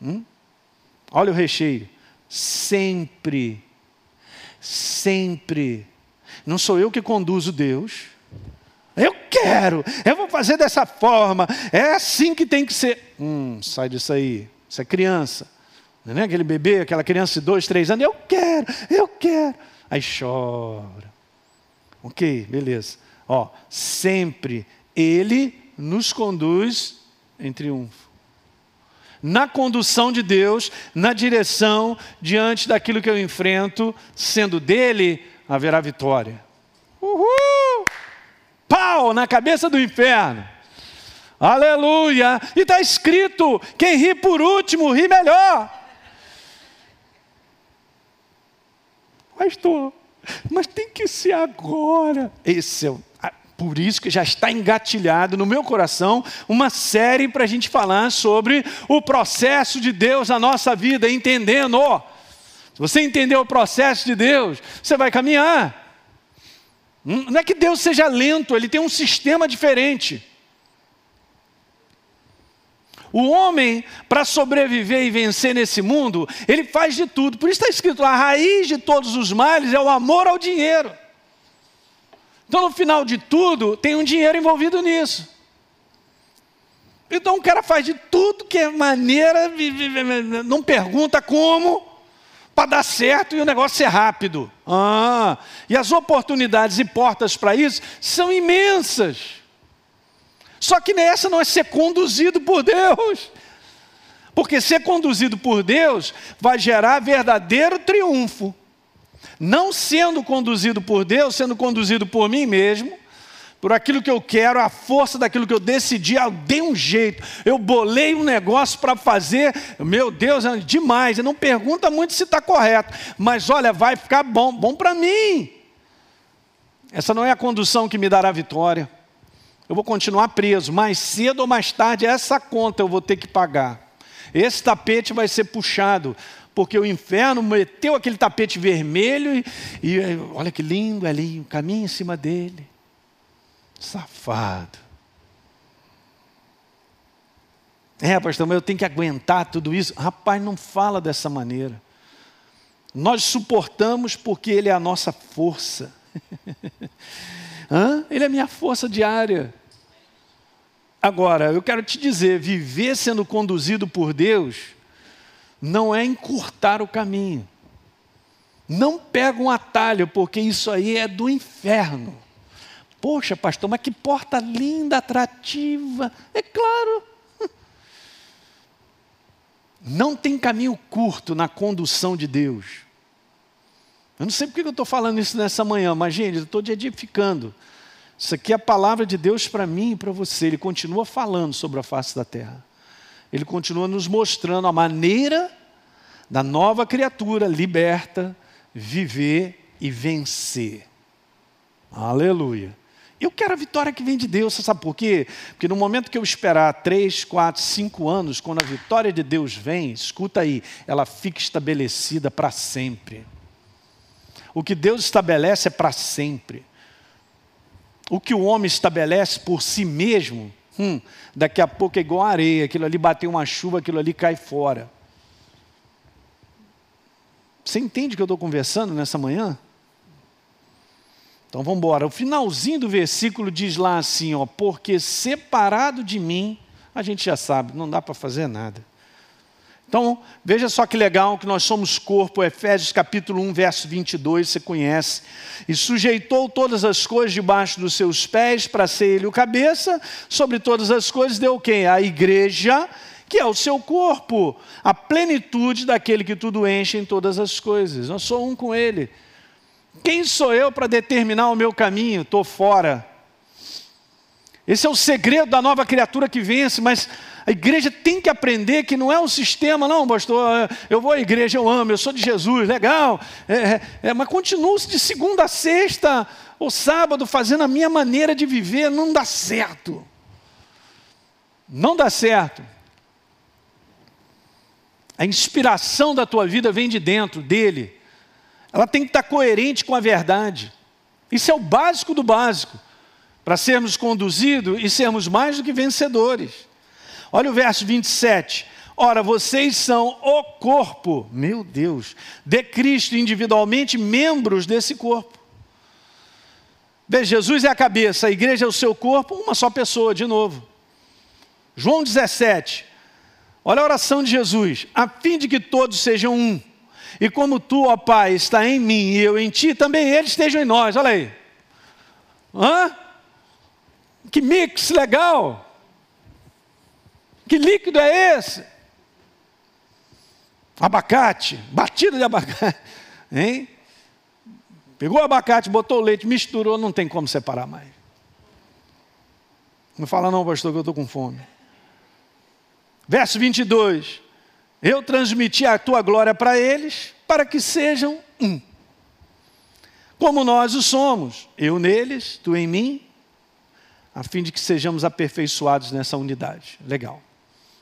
Hum? Olha o recheio. Sempre, sempre. Não sou eu que conduzo Deus. Eu quero, eu vou fazer dessa forma, é assim que tem que ser. Hum, sai disso aí, isso é criança. Não é aquele bebê, aquela criança de dois, três anos, eu quero, eu quero. Aí chora. Ok, beleza. Ó, sempre Ele nos conduz em triunfo. Na condução de Deus, na direção, diante daquilo que eu enfrento, sendo dele, haverá vitória. Uhul! Pau na cabeça do inferno. Aleluia! E está escrito: quem ri por último, ri melhor. Pastor, mas tem que ser agora. Esse é o, Por isso que já está engatilhado no meu coração uma série para a gente falar sobre o processo de Deus na nossa vida, entendendo. Se você entender o processo de Deus, você vai caminhar. Hum, não é que Deus seja lento, ele tem um sistema diferente. O homem, para sobreviver e vencer nesse mundo, ele faz de tudo. Por isso está escrito: a raiz de todos os males é o amor ao dinheiro. Então, no final de tudo, tem um dinheiro envolvido nisso. Então, o cara faz de tudo que é maneira, não pergunta como, para dar certo e o negócio ser rápido. Ah, e as oportunidades e portas para isso são imensas. Só que nessa não é ser conduzido por Deus. Porque ser conduzido por Deus vai gerar verdadeiro triunfo. Não sendo conduzido por Deus, sendo conduzido por mim mesmo, por aquilo que eu quero, a força daquilo que eu decidi, eu dei um jeito, eu bolei um negócio para fazer, meu Deus, é demais, não pergunta muito se está correto, mas olha, vai ficar bom, bom para mim. Essa não é a condução que me dará vitória eu vou continuar preso. Mais cedo ou mais tarde, essa conta eu vou ter que pagar. Esse tapete vai ser puxado, porque o inferno meteu aquele tapete vermelho e, e olha que lindo ali, o caminho em cima dele. Safado. É, pastor, mas eu tenho que aguentar tudo isso. Rapaz, não fala dessa maneira. Nós suportamos porque Ele é a nossa força. Ele é a minha força diária. Agora, eu quero te dizer: viver sendo conduzido por Deus não é encurtar o caminho. Não pega um atalho, porque isso aí é do inferno. Poxa, pastor, mas que porta linda, atrativa. É claro. Não tem caminho curto na condução de Deus. Eu não sei porque eu estou falando isso nessa manhã, mas, gente, eu estou te edificando. Isso aqui é a palavra de Deus para mim e para você. Ele continua falando sobre a face da terra. Ele continua nos mostrando a maneira da nova criatura liberta viver e vencer. Aleluia. Eu quero a vitória que vem de Deus, você sabe por quê? Porque no momento que eu esperar três, quatro, cinco anos, quando a vitória de Deus vem, escuta aí, ela fica estabelecida para sempre. O que Deus estabelece é para sempre o que o homem estabelece por si mesmo, hum, daqui a pouco é igual areia, aquilo ali bateu uma chuva, aquilo ali cai fora. Você entende o que eu estou conversando nessa manhã? Então vamos embora. O finalzinho do versículo diz lá assim: ó, porque separado de mim, a gente já sabe, não dá para fazer nada. Então, veja só que legal que nós somos corpo, Efésios capítulo 1, verso 22, você conhece. E sujeitou todas as coisas debaixo dos seus pés, para ser ele o cabeça, sobre todas as coisas deu quem? A igreja, que é o seu corpo, a plenitude daquele que tudo enche em todas as coisas. Eu sou um com ele. Quem sou eu para determinar o meu caminho? Estou fora. Esse é o segredo da nova criatura que vence, mas a igreja tem que aprender que não é um sistema, não, pastor. Eu vou à igreja, eu amo, eu sou de Jesus, legal. É, é, é mas continuo de segunda a sexta ou sábado fazendo a minha maneira de viver, não dá certo. Não dá certo. A inspiração da tua vida vem de dentro dele. Ela tem que estar coerente com a verdade. Isso é o básico do básico. Para sermos conduzidos e sermos mais do que vencedores. Olha o verso 27. Ora, vocês são o corpo, meu Deus, de Cristo, individualmente membros desse corpo. Veja, Jesus é a cabeça, a igreja é o seu corpo, uma só pessoa, de novo. João 17. Olha a oração de Jesus. A fim de que todos sejam um. E como tu, ó Pai, está em mim e eu em ti, também eles estejam em nós. Olha aí. Hã? Que mix legal. Que líquido é esse? Abacate, batida de abacate. Hein? Pegou o abacate, botou o leite, misturou, não tem como separar mais. Não fala não, pastor, que eu estou com fome. Verso 22. Eu transmiti a tua glória para eles, para que sejam um. Como nós o somos, eu neles, tu em mim, a fim de que sejamos aperfeiçoados nessa unidade. Legal.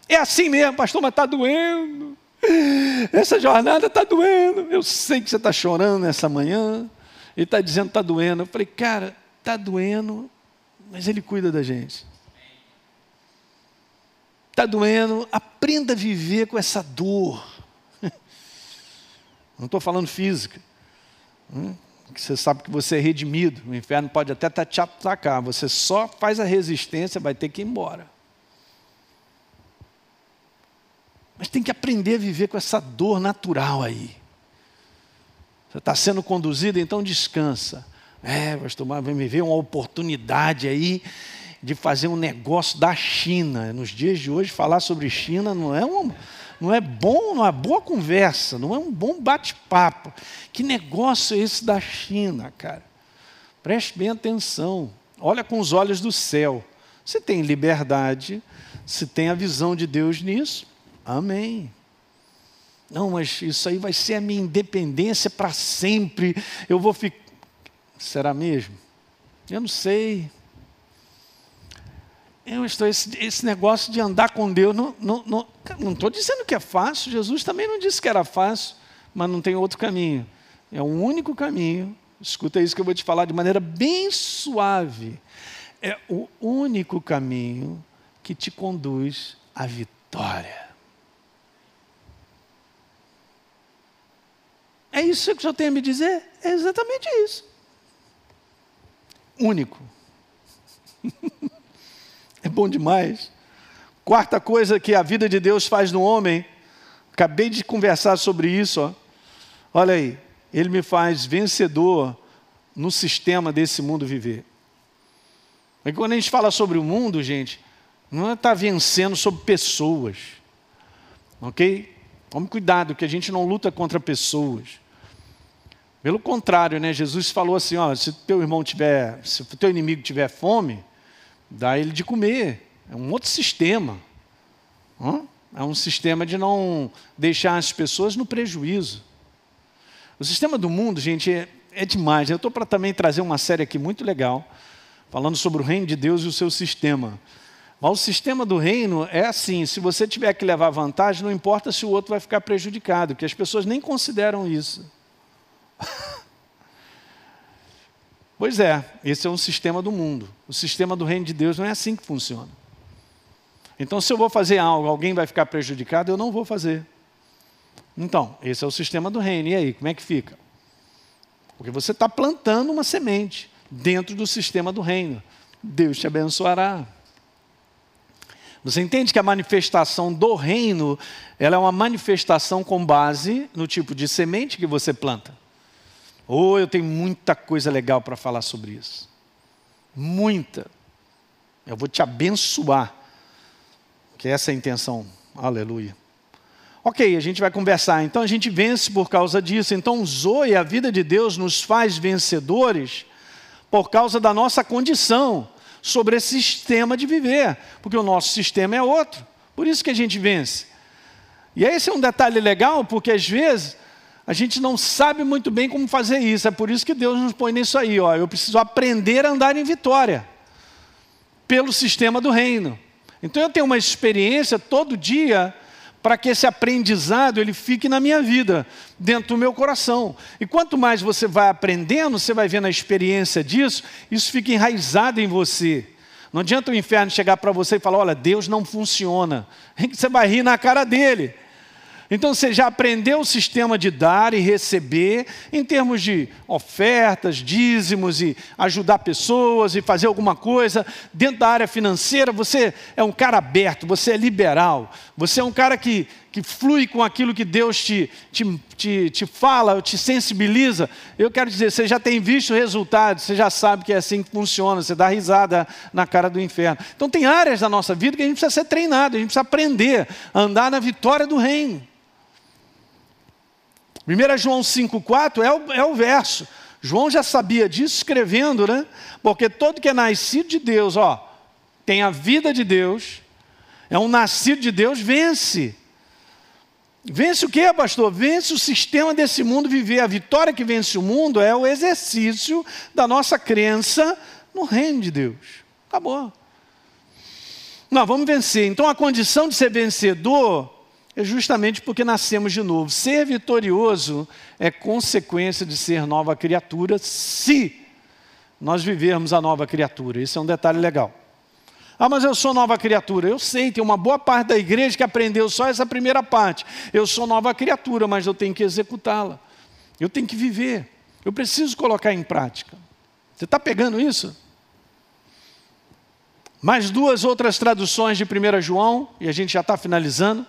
É assim mesmo, pastor, mas está doendo. Essa jornada está doendo. Eu sei que você está chorando nessa manhã. Ele está dizendo está doendo. Eu falei, cara, está doendo, mas Ele cuida da gente. Está doendo, aprenda a viver com essa dor. Não estou falando física. Hum? Você sabe que você é redimido. O inferno pode até te atacar. Você só faz a resistência, vai ter que ir embora. Mas tem que aprender a viver com essa dor natural aí. Você está sendo conduzido, então descansa. É, pastor, mas vai me ver uma oportunidade aí de fazer um negócio da China. Nos dias de hoje, falar sobre China não é um, não é bom, não é boa conversa, não é um bom bate-papo. Que negócio é esse da China, cara? Preste bem atenção. Olha com os olhos do céu. Você tem liberdade, se tem a visão de Deus nisso, Amém. Não, mas isso aí vai ser a minha independência para sempre. Eu vou ficar. Será mesmo? Eu não sei. Eu estou esse, esse negócio de andar com Deus. Não estou não, não, não dizendo que é fácil. Jesus também não disse que era fácil, mas não tem outro caminho. É o único caminho. Escuta isso que eu vou te falar de maneira bem suave. É o único caminho que te conduz à vitória. É isso que o senhor tem a me dizer? É exatamente isso. Único. é bom demais. Quarta coisa que a vida de Deus faz no homem, acabei de conversar sobre isso. Ó. Olha aí, ele me faz vencedor no sistema desse mundo viver. E quando a gente fala sobre o mundo, gente, não é estar tá vencendo sobre pessoas. Ok? Tome cuidado, que a gente não luta contra pessoas. Pelo contrário, né? Jesus falou assim: ó, se teu irmão tiver, se o teu inimigo tiver fome, dá ele de comer. É um outro sistema. É um sistema de não deixar as pessoas no prejuízo. O sistema do mundo, gente, é, é demais. Eu estou para também trazer uma série aqui muito legal, falando sobre o reino de Deus e o seu sistema. Mas o sistema do reino é assim: se você tiver que levar vantagem, não importa se o outro vai ficar prejudicado, porque as pessoas nem consideram isso. pois é, esse é um sistema do mundo. O sistema do reino de Deus não é assim que funciona. Então, se eu vou fazer algo, alguém vai ficar prejudicado, eu não vou fazer. Então, esse é o sistema do reino. E aí, como é que fica? Porque você está plantando uma semente dentro do sistema do reino. Deus te abençoará. Você entende que a manifestação do reino, ela é uma manifestação com base no tipo de semente que você planta. Oh, eu tenho muita coisa legal para falar sobre isso. Muita. Eu vou te abençoar. Que essa é a intenção. Aleluia. Ok, a gente vai conversar. Então a gente vence por causa disso. Então, Zoe, a vida de Deus nos faz vencedores por causa da nossa condição sobre esse sistema de viver, porque o nosso sistema é outro. Por isso que a gente vence. E esse é um detalhe legal, porque às vezes a gente não sabe muito bem como fazer isso. É por isso que Deus nos põe nisso aí. Ó. Eu preciso aprender a andar em vitória pelo sistema do reino. Então eu tenho uma experiência todo dia para que esse aprendizado ele fique na minha vida, dentro do meu coração. E quanto mais você vai aprendendo, você vai vendo a experiência disso, isso fica enraizado em você. Não adianta o inferno chegar para você e falar: olha, Deus não funciona. Você vai rir na cara dele. Então você já aprendeu o sistema de dar e receber, em termos de ofertas, dízimos e ajudar pessoas e fazer alguma coisa. Dentro da área financeira, você é um cara aberto, você é liberal, você é um cara que, que flui com aquilo que Deus te, te, te, te fala, te sensibiliza. Eu quero dizer, você já tem visto resultados, você já sabe que é assim que funciona, você dá risada na cara do inferno. Então tem áreas da nossa vida que a gente precisa ser treinado, a gente precisa aprender a andar na vitória do reino. 1 João 5,4 é o, é o verso. João já sabia disso escrevendo, né? Porque todo que é nascido de Deus, ó, tem a vida de Deus, é um nascido de Deus, vence. Vence o que, pastor? Vence o sistema desse mundo viver. A vitória que vence o mundo é o exercício da nossa crença no reino de Deus. Acabou. Nós vamos vencer. Então a condição de ser vencedor é justamente porque nascemos de novo. Ser vitorioso é consequência de ser nova criatura, se nós vivermos a nova criatura. Esse é um detalhe legal. Ah, mas eu sou nova criatura. Eu sei, tem uma boa parte da igreja que aprendeu só essa primeira parte. Eu sou nova criatura, mas eu tenho que executá-la. Eu tenho que viver. Eu preciso colocar em prática. Você está pegando isso? Mais duas outras traduções de 1 João, e a gente já está finalizando.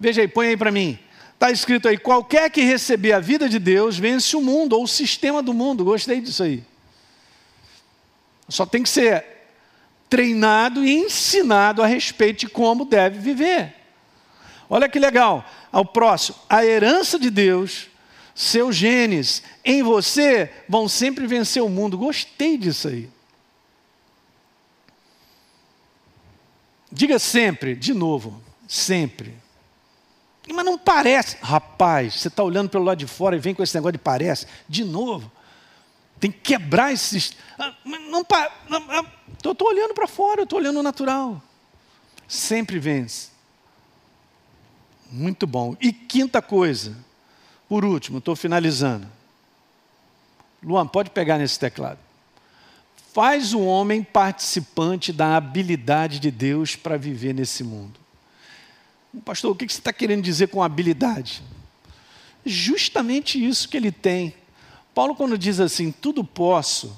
Veja aí, põe aí para mim. Está escrito aí: qualquer que receber a vida de Deus vence o mundo, ou o sistema do mundo. Gostei disso aí. Só tem que ser treinado e ensinado a respeito de como deve viver. Olha que legal. Ao próximo, a herança de Deus, seus genes em você vão sempre vencer o mundo. Gostei disso aí. Diga sempre, de novo, sempre. Mas não parece. Rapaz, você está olhando pelo lado de fora e vem com esse negócio de parece. De novo. Tem que quebrar esses. Ah, não, não, Estou olhando para fora, eu estou olhando o natural. Sempre vence. Muito bom. E quinta coisa, por último, estou finalizando. Luan, pode pegar nesse teclado. Faz o homem participante da habilidade de Deus para viver nesse mundo. Pastor, o que você está querendo dizer com habilidade? Justamente isso que ele tem. Paulo, quando diz assim, tudo posso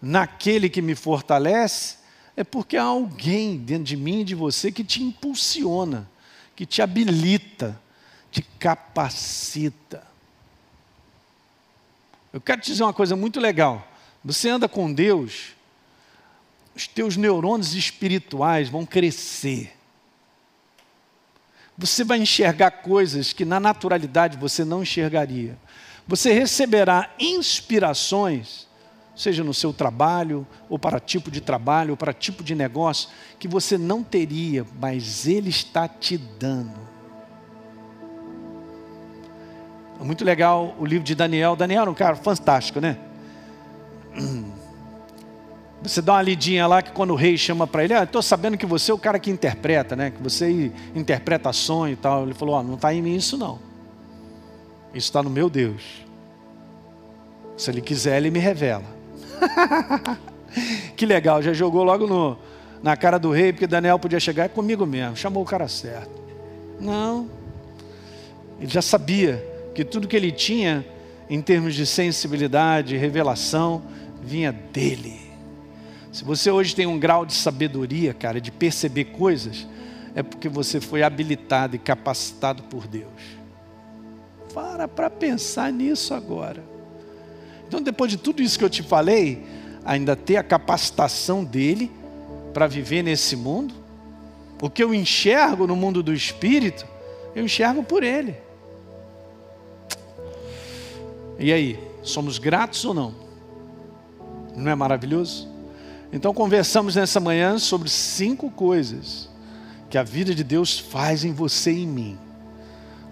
naquele que me fortalece, é porque há alguém dentro de mim e de você que te impulsiona, que te habilita, te capacita. Eu quero te dizer uma coisa muito legal. Você anda com Deus, os teus neurônios espirituais vão crescer. Você vai enxergar coisas que na naturalidade você não enxergaria. Você receberá inspirações seja no seu trabalho, ou para tipo de trabalho, ou para tipo de negócio, que você não teria, mas Ele está te dando. É muito legal o livro de Daniel. Daniel era um cara fantástico, né? Você dá uma lidinha lá que quando o rei chama para ele, ah, estou sabendo que você é o cara que interpreta, né? Que você interpreta sonho e tal. Ele falou, oh, não está em mim isso não. Isso está no meu Deus. Se ele quiser, ele me revela. que legal, já jogou logo no, na cara do rei, porque Daniel podia chegar é comigo mesmo, chamou o cara certo. Não, ele já sabia que tudo que ele tinha, em termos de sensibilidade, revelação, vinha dele. Se você hoje tem um grau de sabedoria, cara, de perceber coisas, é porque você foi habilitado e capacitado por Deus. Para para pensar nisso agora. Então, depois de tudo isso que eu te falei, ainda ter a capacitação dele para viver nesse mundo, o que eu enxergo no mundo do espírito, eu enxergo por ele. E aí, somos gratos ou não? Não é maravilhoso? Então, conversamos nessa manhã sobre cinco coisas que a vida de Deus faz em você e em mim.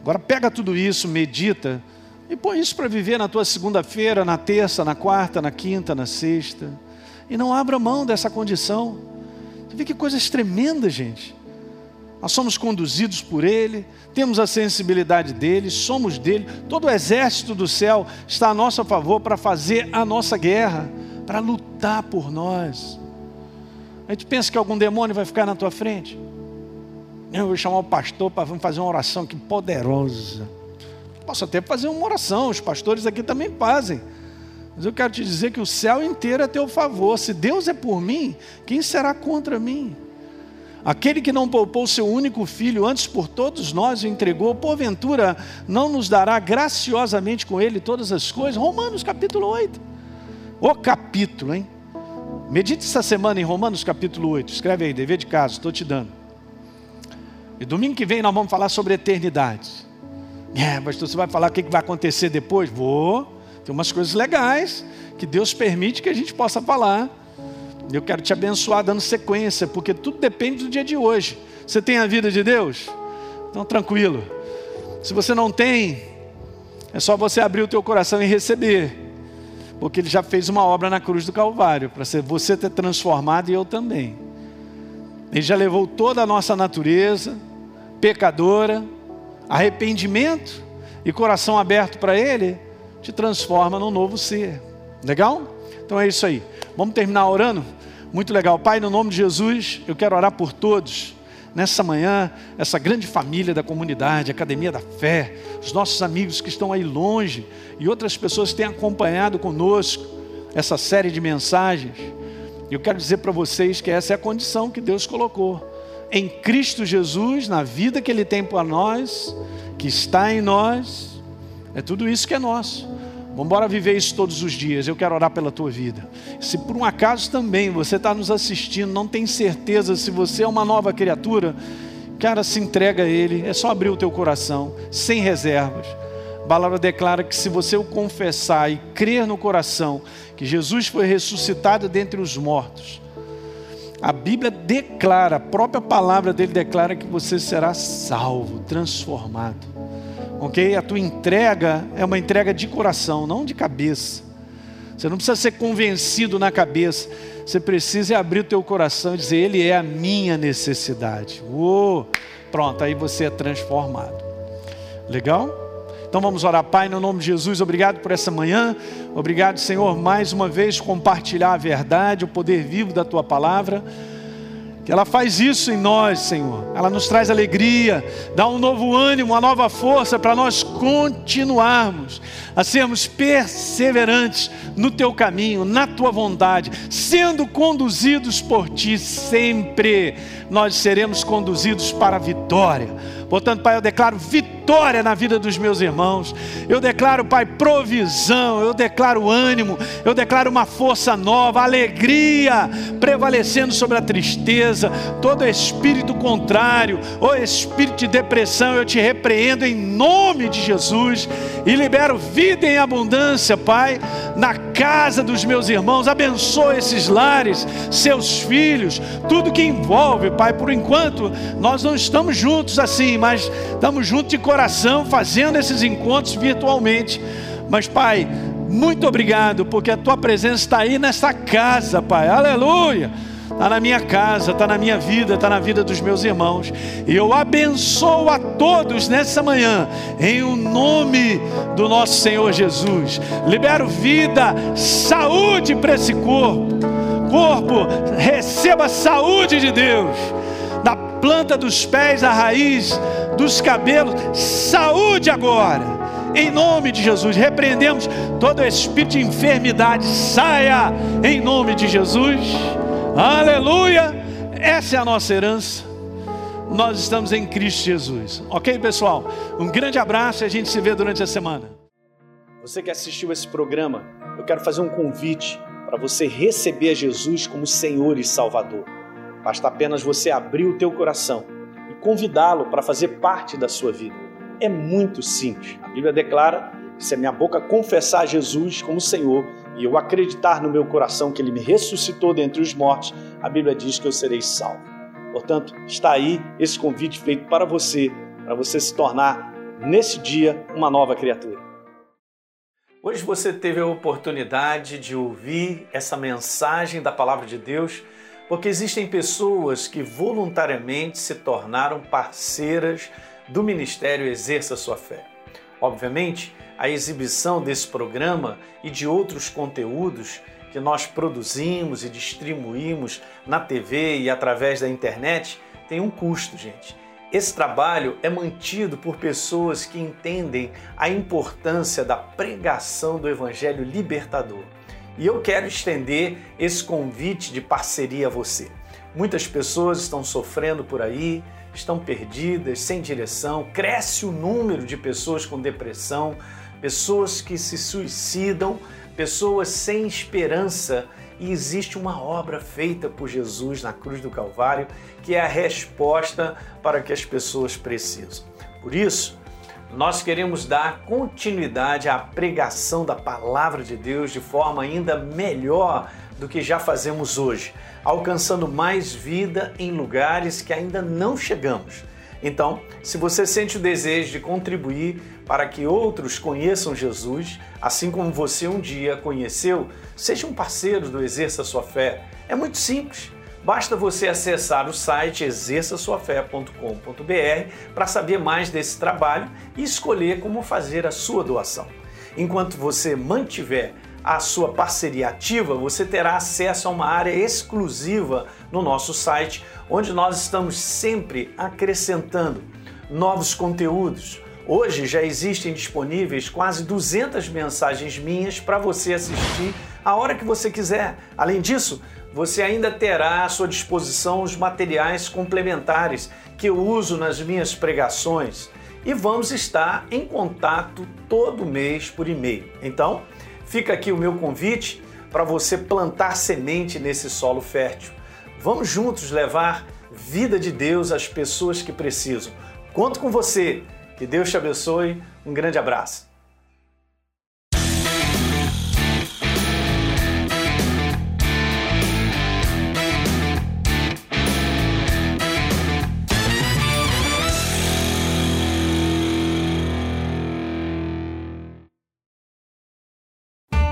Agora, pega tudo isso, medita e põe isso para viver na tua segunda-feira, na terça, na quarta, na quinta, na sexta. E não abra mão dessa condição. Você vê que coisas tremendas, gente. Nós somos conduzidos por Ele, temos a sensibilidade dele, somos dele. Todo o exército do céu está a nosso favor para fazer a nossa guerra, para lutar por nós. A gente pensa que algum demônio vai ficar na tua frente. Eu vou chamar o pastor para fazer uma oração que poderosa. Posso até fazer uma oração, os pastores aqui também fazem. Mas eu quero te dizer que o céu inteiro é teu favor. Se Deus é por mim, quem será contra mim? Aquele que não poupou seu único filho, antes por todos nós o entregou, porventura não nos dará graciosamente com ele todas as coisas? Romanos capítulo 8. O capítulo, hein? Medite essa semana em Romanos capítulo 8. Escreve aí, dever de casa, estou te dando. E domingo que vem nós vamos falar sobre eternidade. É, pastor, você vai falar o que vai acontecer depois? Vou. Tem umas coisas legais que Deus permite que a gente possa falar. Eu quero te abençoar dando sequência, porque tudo depende do dia de hoje. Você tem a vida de Deus? Então, tranquilo. Se você não tem, é só você abrir o teu coração e receber. Porque ele já fez uma obra na cruz do Calvário, para você ter transformado e eu também. Ele já levou toda a nossa natureza pecadora, arrependimento e coração aberto para Ele, te transforma num novo ser. Legal? Então é isso aí. Vamos terminar orando? Muito legal. Pai, no nome de Jesus, eu quero orar por todos. Nessa manhã, essa grande família da comunidade, Academia da Fé, os nossos amigos que estão aí longe e outras pessoas que têm acompanhado conosco essa série de mensagens. Eu quero dizer para vocês que essa é a condição que Deus colocou. Em Cristo Jesus, na vida que Ele tem para nós, que está em nós, é tudo isso que é nosso. Vamos viver isso todos os dias. Eu quero orar pela tua vida. Se por um acaso também você está nos assistindo, não tem certeza se você é uma nova criatura, cara, se entrega a Ele. É só abrir o teu coração, sem reservas. A palavra declara que se você o confessar e crer no coração que Jesus foi ressuscitado dentre os mortos, a Bíblia declara, a própria palavra dele declara que você será salvo, transformado ok? A tua entrega é uma entrega de coração, não de cabeça. Você não precisa ser convencido na cabeça. Você precisa abrir o teu coração e dizer: Ele é a minha necessidade. Uou! Pronto, aí você é transformado. Legal? Então vamos orar, Pai, no nome de Jesus. Obrigado por essa manhã. Obrigado, Senhor, mais uma vez compartilhar a verdade, o poder vivo da tua palavra. Que ela faz isso em nós, Senhor. Ela nos traz alegria, dá um novo ânimo, uma nova força para nós continuarmos a sermos perseverantes no teu caminho, na tua vontade, sendo conduzidos por ti sempre. Nós seremos conduzidos para a vitória. Portanto, Pai, eu declaro vitória na vida dos meus irmãos. Eu declaro, Pai, provisão. Eu declaro ânimo. Eu declaro uma força nova, alegria prevalecendo sobre a tristeza. Todo espírito contrário, ou espírito de depressão, eu te repreendo em nome de Jesus e libero vida em abundância, Pai, na casa dos meus irmãos. Abençoa esses lares, seus filhos, tudo que envolve, Pai. Por enquanto, nós não estamos juntos assim mas estamos juntos de coração fazendo esses encontros virtualmente. Mas, Pai, muito obrigado, porque a tua presença está aí nessa casa, Pai. Aleluia! Está na minha casa, está na minha vida, está na vida dos meus irmãos. E eu abençoo a todos nessa manhã, em o nome do nosso Senhor Jesus. Libero vida, saúde para esse corpo. Corpo, receba a saúde de Deus planta dos pés, a raiz dos cabelos. Saúde agora. Em nome de Jesus, repreendemos todo espírito de enfermidade. Saia em nome de Jesus. Aleluia. Essa é a nossa herança. Nós estamos em Cristo Jesus. Ok, pessoal? Um grande abraço e a gente se vê durante a semana. Você que assistiu esse programa, eu quero fazer um convite para você receber Jesus como Senhor e Salvador. Basta apenas você abrir o teu coração e convidá-lo para fazer parte da sua vida. É muito simples. A Bíblia declara se a minha boca confessar Jesus como Senhor e eu acreditar no meu coração que Ele me ressuscitou dentre os mortos, a Bíblia diz que eu serei salvo. Portanto, está aí esse convite feito para você, para você se tornar, nesse dia, uma nova criatura. Hoje você teve a oportunidade de ouvir essa mensagem da Palavra de Deus porque existem pessoas que voluntariamente se tornaram parceiras do Ministério Exerça Sua Fé. Obviamente, a exibição desse programa e de outros conteúdos que nós produzimos e distribuímos na TV e através da internet tem um custo, gente. Esse trabalho é mantido por pessoas que entendem a importância da pregação do Evangelho libertador. E eu quero estender esse convite de parceria a você. Muitas pessoas estão sofrendo por aí, estão perdidas, sem direção, cresce o número de pessoas com depressão, pessoas que se suicidam, pessoas sem esperança. E existe uma obra feita por Jesus na cruz do Calvário que é a resposta para que as pessoas precisam. Por isso, nós queremos dar continuidade à pregação da palavra de Deus de forma ainda melhor do que já fazemos hoje, alcançando mais vida em lugares que ainda não chegamos. Então, se você sente o desejo de contribuir para que outros conheçam Jesus, assim como você um dia conheceu, seja um parceiro do Exerça Sua Fé. É muito simples. Basta você acessar o site exerçasuafé.com.br para saber mais desse trabalho e escolher como fazer a sua doação. Enquanto você mantiver a sua parceria ativa, você terá acesso a uma área exclusiva no nosso site, onde nós estamos sempre acrescentando novos conteúdos. Hoje já existem disponíveis quase 200 mensagens minhas para você assistir a hora que você quiser. Além disso, você ainda terá à sua disposição os materiais complementares que eu uso nas minhas pregações e vamos estar em contato todo mês por e-mail. Então, fica aqui o meu convite para você plantar semente nesse solo fértil. Vamos juntos levar vida de Deus às pessoas que precisam. Conto com você. Que Deus te abençoe. Um grande abraço.